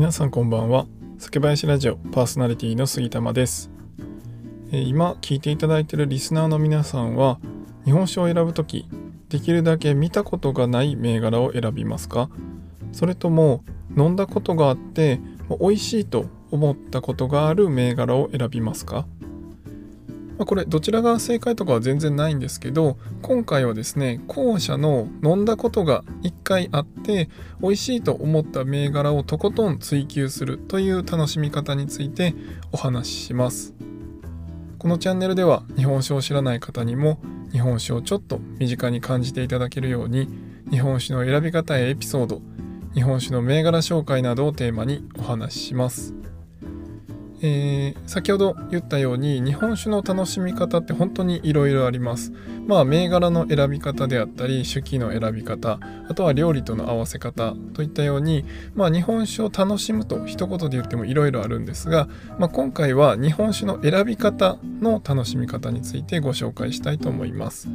皆さんこんばんは。酒林ラジオパーソナリティの杉玉です。え今聞いていただいているリスナーの皆さんは日本酒を選ぶときできるだけ見たことがない銘柄を選びますか？それとも飲んだことがあってもう美味しいと思ったことがある銘柄を選びますか？まあこれどちらが正解とかは全然ないんですけど今回はですね後者の飲んだことが1回あって美味しいと思った銘柄をとことん追求するという楽しみ方についてお話しします。このチャンネルでは日本酒を知らない方にも日本酒をちょっと身近に感じていただけるように日本酒の選び方やエピソード日本酒の銘柄紹介などをテーマにお話しします。えー先ほど言ったように日本酒の楽しみ方って本当にいろいろあります。まあ銘柄の選び方であったり酒器の選び方あとは料理との合わせ方といったようにまあ日本酒を楽しむと一言で言ってもいろいろあるんですが、まあ、今回は日本酒の選び方の楽しみ方についてご紹介したいと思います。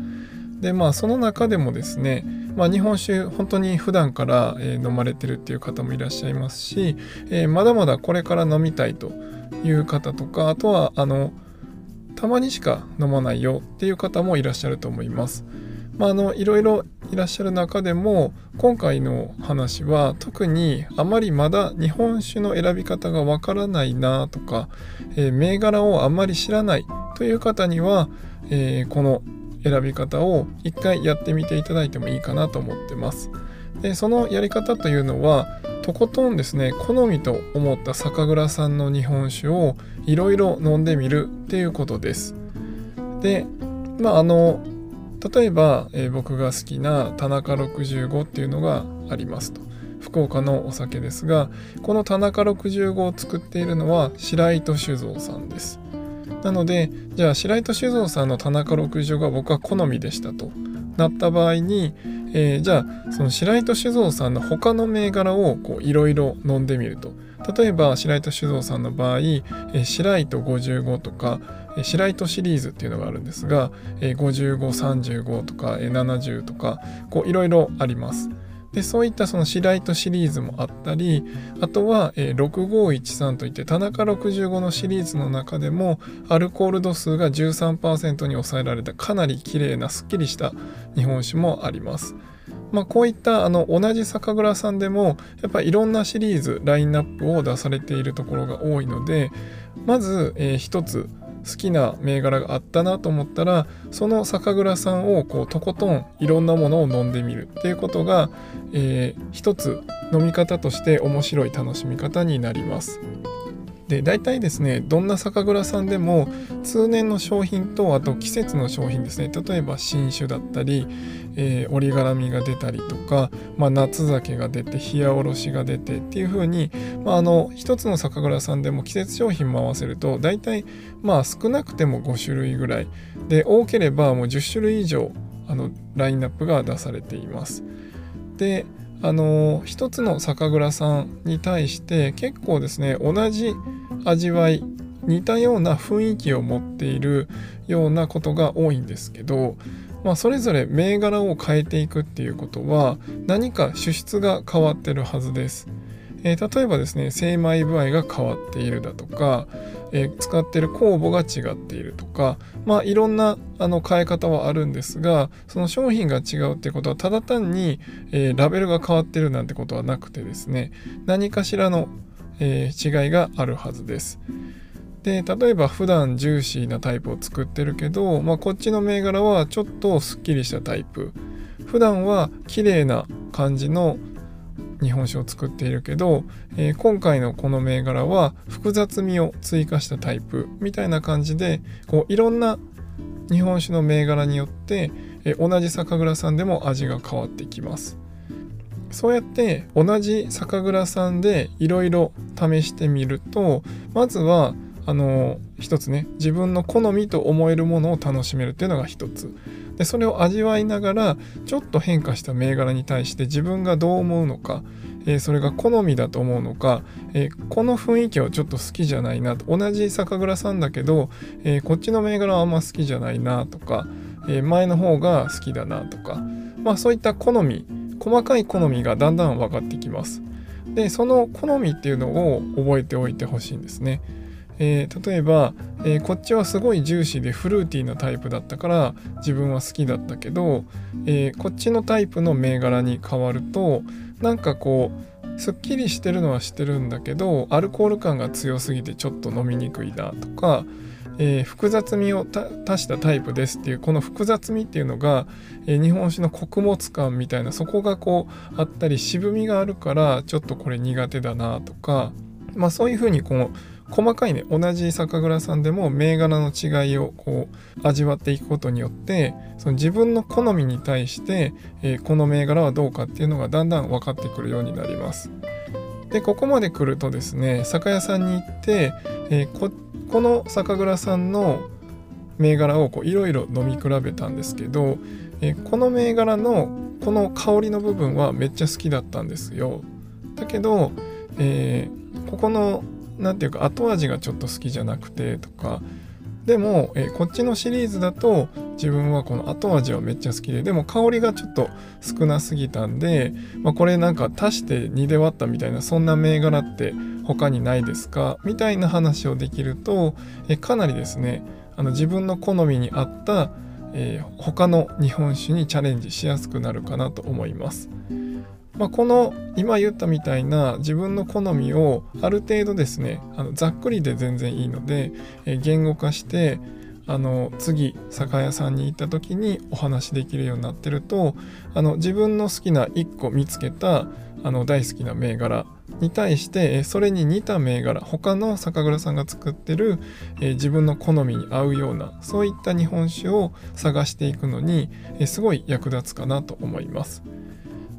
でまあその中でもですね、まあ、日本酒本当に普段から、えー飲まれてるっていう方もいらっしゃいますし、えーまだまだこれから飲みたいという方とかあとはあのたまにしか飲まないよっていう方もいらっしゃると思います。まあ、あのいろいろいらっしゃる中でも今回の話は特にあまりまだ日本酒の選び方がわからないなとか、えー銘柄をあまり知らないという方には、えーこの選び方を一回やってみていただいてもいいかなと思ってます。でそのやり方というのはとことんですね好みと思った酒蔵さんの日本酒をいろいろ飲んでみるっていうことです。でまああの例えば、えー僕が好きな田中65っていうのがありますと福岡のお酒ですがこの田中65を作っているのは白糸酒造さんですなのでじゃあ白糸酒造さんの田中65が僕は好みでしたとなった場合に、えーじゃあその白糸酒造さんの他の銘柄をこういろいろ飲んでみると例えば白糸酒造さんの場合、えー白糸55とかえー白糸シリーズっていうのがあるんですが、えー5535とか、えー70とかこういろいろあります。でそういったその白糸シリーズもあったりあとは、えー6513といって田中65のシリーズの中でもアルコール度数が13%に抑えられたかなり綺麗なすっきりした日本酒もあります。まあ、こういったあの同じ酒蔵さんでもやっぱいろんなシリーズラインナップを出されているところが多いのでまず、えー一つ好きな銘柄があったなと思ったらその酒蔵さんをこうとことんいろんなものを飲んでみるっていうことが、えー一つ飲み方として面白い楽しみ方になります。で大体ですねどんな酒蔵さんでも通年の商品とあと季節の商品ですね例えば新酒だったり、えー折り絡みが出たりとか、まあ、夏酒が出て冷やおろしが出てっていう風に、まあ、あの一つの酒蔵さんでも季節商品も合わせると大体まあ少なくても5種類ぐらいで多ければもう10種類以上あのラインナップが出されています。であの一つの酒蔵さんに対して結構ですね同じ味わい似たような雰囲気を持っているようなことが多いんですけど、まあ、それぞれ銘柄を変えていくっていうことは何か主質が変わってるはずです。えー例えばですね精米具合が変わっているだとか、え使ってる酵母が違っているとかまあいろんなあの変え方はあるんですがその商品が違うってことはただ単に、えーラベルが変わってるなんてことはなくてですね何かしらの、えー違いがあるはずです。で例えば普段ジューシーなタイプを作ってるけど、まあ、こっちの銘柄はちょっとすっきりしたタイプ普段は綺麗な感じの日本酒を作っているけど、えー今回のこの銘柄は複雑味を追加したタイプみたいな感じでこういろんな日本酒の銘柄によって、えー同じ酒蔵さんでも味が変わってきます。そうやって同じ酒蔵さんでいろいろ試してみるとまずはあの一つね自分の好みと思えるものを楽しめるっていうのが一つでそれを味わいながらちょっと変化した銘柄に対して自分がどう思うのか、えーそれが好みだと思うのか、えーこの雰囲気はちょっと好きじゃないなと同じ酒蔵さんだけど、えーこっちの銘柄はあんま好きじゃないなとか、えー前の方が好きだなとかまあそういった好み細かい好みがだんだん分かってきます。でその好みっていうのを覚えておいてほしいんですね。えー、例えば、えー、こっちはすごいジューシーでフルーティーなタイプだったから自分は好きだったけど、えー、こっちのタイプの銘柄に変わるとなんかこうすっきりしてるのはしてるんだけどアルコール感が強すぎてちょっと飲みにくいなとか、えー、複雑味を足したタイプですっていうこの複雑味っていうのが、え、日本酒の穀物感みたいなそこがこうあったり渋みがあるからちょっとこれ苦手だなとかまあそういうふうにこの細かいね同じ酒蔵さんでも銘柄の違いをこう味わっていくことによってその自分の好みに対して、えー、この銘柄はどうかっていうのがだんだん分かってくるようになります。でここまで来るとですね酒屋さんに行って、えー、ここの酒蔵さんの銘柄をいろいろ飲み比べたんですけど、えー、この銘柄のこの香りの部分はめっちゃ好きだったんですよ。だけど、えー、ここの何ていうか後味がちょっと好きじゃなくてとかでも、えこっちのシリーズだと自分はこの後味はめっちゃ好きででも香りがちょっと少なすぎたんで、まあ、これなんか足して2で割ったみたいなそんな銘柄って他にないですか？みたいな話をできると、えかなりですねあの自分の好みに合った、えー、他の日本酒にチャレンジしやすくなるかなと思います。まあ、この今言ったみたいな自分の好みをある程度ですねあのざっくりで全然いいので、え言語化してあの次酒屋さんに行った時にお話できるようになってるとあの自分の好きな1個見つけたあの大好きな銘柄に対してそれに似た銘柄他の酒蔵さんが作ってる、え自分の好みに合うようなそういった日本酒を探していくのに、えすごい役立つかなと思います。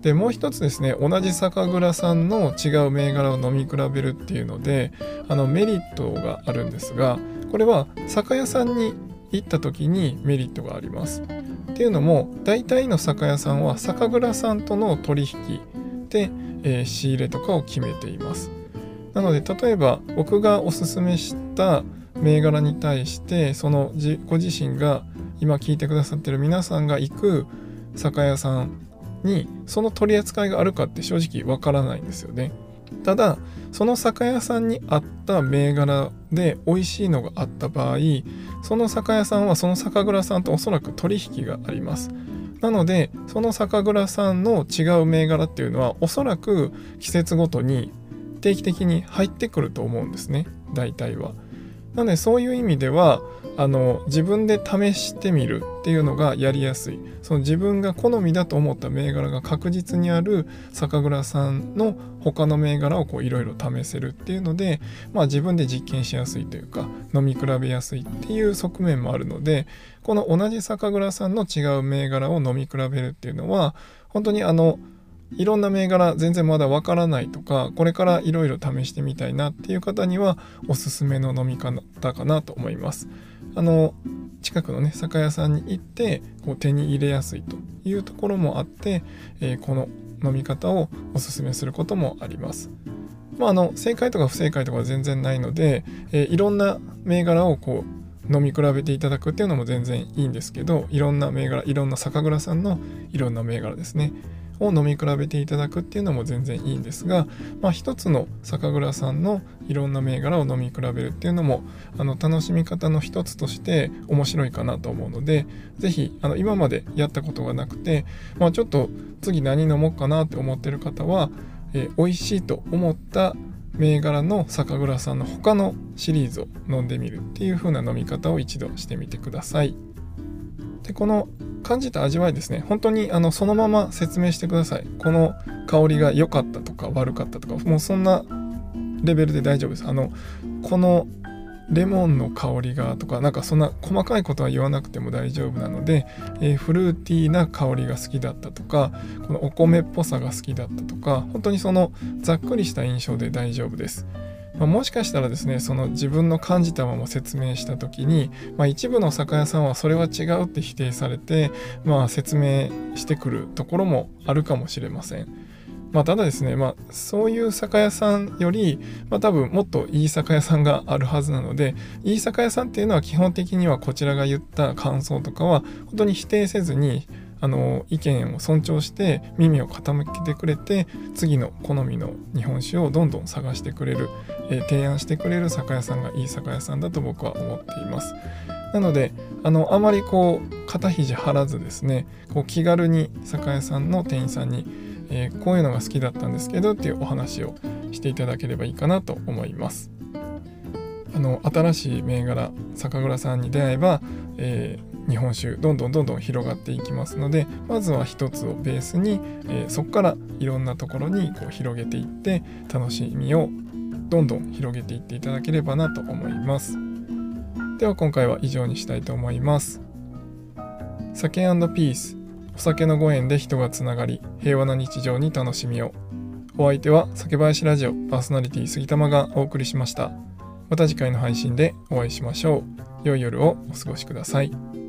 でもう一つですね同じ酒蔵さんの違う銘柄を飲み比べるっていうのであのメリットがあるんですがこれは酒屋さんに行った時にメリットがあります。っていうのも大体の酒屋さんは酒蔵さんとの取引で、えー、仕入れとかを決めています。なので例えば僕がおすすめした銘柄に対してそのご自身が今聞いてくださってる皆さんが行く酒屋さんにその取り扱いがあるかって正直わからないんですよね。ただその酒屋さんにあった銘柄で美味しいのがあった場合その酒屋さんはその酒蔵さんとおそらく取引があります。なのでその酒蔵さんの違う銘柄っていうのはおそらく季節ごとに定期的に入ってくると思うんですね大体は。なのでそういう意味ではあの自分で試してみるっていうのがやりやすい。その自分が好みだと思った銘柄が確実にある酒蔵さんの他の銘柄をいろいろ試せるっていうので、まあ、自分で実験しやすいというか飲み比べやすいっていう側面もあるのでこの同じ酒蔵さんの違う銘柄を飲み比べるっていうのは本当にあのいろんな銘柄全然まだわからないとかこれからいろいろ試してみたいなっていう方にはおすすめの飲み方かなと思います。あの近くのね酒屋さんに行ってこう手に入れやすいというところもあって、えー、この飲み方をおすすめすることもあります。まあ、あの正解とか不正解とか全然ないので、えー、いろんな銘柄をこう飲み比べていただくっていうのも全然いいんですけどいろんな銘柄いろんな酒蔵さんのいろんな銘柄ですねを飲み比べていただくっていうのも全然いいんですが、まあ、一つの酒蔵さんのいろんな銘柄を飲み比べるっていうのもあの楽しみ方の一つとして面白いかなと思うので是非あの今までやったことがなくて、まあ、ちょっと次何飲もうかなって思ってる方は、えー、美味しいと思った銘柄の酒蔵さんの他のシリーズを飲んでみるっていう風な飲み方を一度してみてください。でこの感じた味わいですね。本当にあのそのまま説明してください。この香りが良かったとか悪かったとかもうそんなレベルで大丈夫です。あのこのレモンの香りがとかなんかそんな細かいことは言わなくても大丈夫なので、えー、フルーティーな香りが好きだったとかこのお米っぽさが好きだったとか本当にそのざっくりした印象で大丈夫です。まあ、もしかしたらですねその自分の感じたまま説明した時に、まあ、一部の酒屋さんはそれは違うって否定されて、まあ、説明してくるところもあるかもしれません。まあ、ただですね、まあ、そういう酒屋さんより、まあ、多分もっといい酒屋さんがあるはずなのでいい酒屋さんっていうのは基本的にはこちらが言った感想とかは本当に否定せずにあの意見を尊重して耳を傾けてくれて次の好みの日本酒をどんどん探してくれる、えー、提案してくれる酒屋さんがいい酒屋さんだと僕は思っています。なのであのあまりこう肩肘張らずですねこう気軽に酒屋さんの店員さんに、えー、こういうのが好きだったんですけどっていうお話をしていただければいいかなと思います。あの新しい銘柄酒蔵さんに出会えば、えー、日本酒どんどんどんどん広がっていきますのでまずは一つをベースに、えー、そこからいろんなところにこう広げていって楽しみをどんどん広げていっていただければなと思いますでは今回は以上にしたいと思います酒ピースお酒のご縁で人がつながり平和な日常に楽しみをお相手は酒林ラジオパーソナリティ杉玉がお送りしました。また次回の配信でお会いしましょう。良い夜をお過ごしください。